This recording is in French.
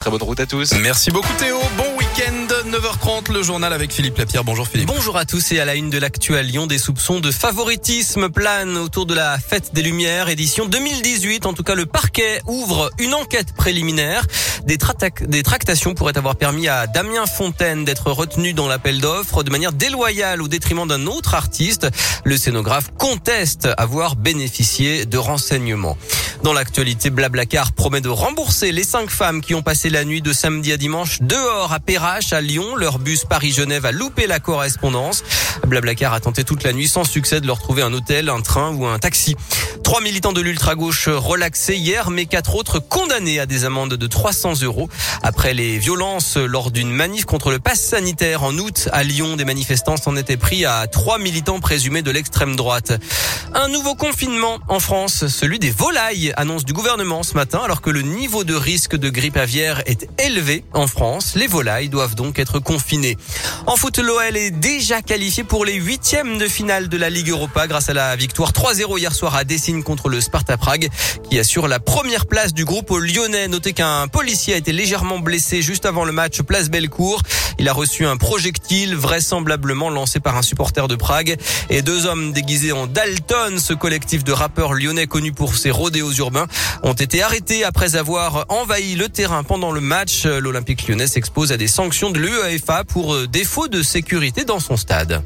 Très bonne route à tous. Merci beaucoup Théo. Bon week-end, 9h30, le journal avec Philippe Lapierre. Bonjour Philippe. Bonjour à tous et à la une de l'actuel Lyon, des soupçons de favoritisme planent autour de la fête des Lumières, édition 2018. En tout cas, le parquet ouvre une enquête préliminaire. Des, tractations pourraient avoir permis à Damien Fontaine d'être retenu dans l'appel d'offres de manière déloyale au détriment d'un autre artiste. Le scénographe conteste avoir bénéficié de renseignements. Dans l'actualité, Blablacar promet de rembourser les cinq femmes qui ont passé la nuit de samedi à dimanche dehors à Perrache, à Lyon. Leur bus Paris-Genève a loupé la correspondance. Blablacar a tenté toute la nuit sans succès de leur trouver un hôtel, un train ou un taxi. Trois militants de l'ultra-gauche relaxés hier, mais quatre autres condamnés à des amendes de 300 euros. Après les violences lors d'une manif contre le pass sanitaire en août à Lyon, des manifestants s'en étaient pris à trois militants présumés de l'extrême droite. Un nouveau confinement en France, celui des volailles, annonce du gouvernement ce matin, alors que le niveau de risque de grippe aviaire est élevé en France. Les volailles doivent donc être confinées. En foot, l'OL est déjà qualifié pour les huitièmes de finale de la Ligue Europa grâce à la victoire 3-0 hier soir à Dessine contre le Sparta Prague, qui assure la première place du groupe Lyonnais. Notez qu'un policier a été légèrement blessé juste avant le match place Bellecour. Il a reçu un projectile vraisemblablement lancé par un supporter de Prague et deux hommes déguisés en Dalton, ce collectif de rappeurs lyonnais connu pour ses rodéos urbains, ont été arrêtés après avoir envahi le terrain pendant le match. L'Olympique lyonnais s'expose à des sanctions de l'UEFA pour défaut de sécurité dans son stade.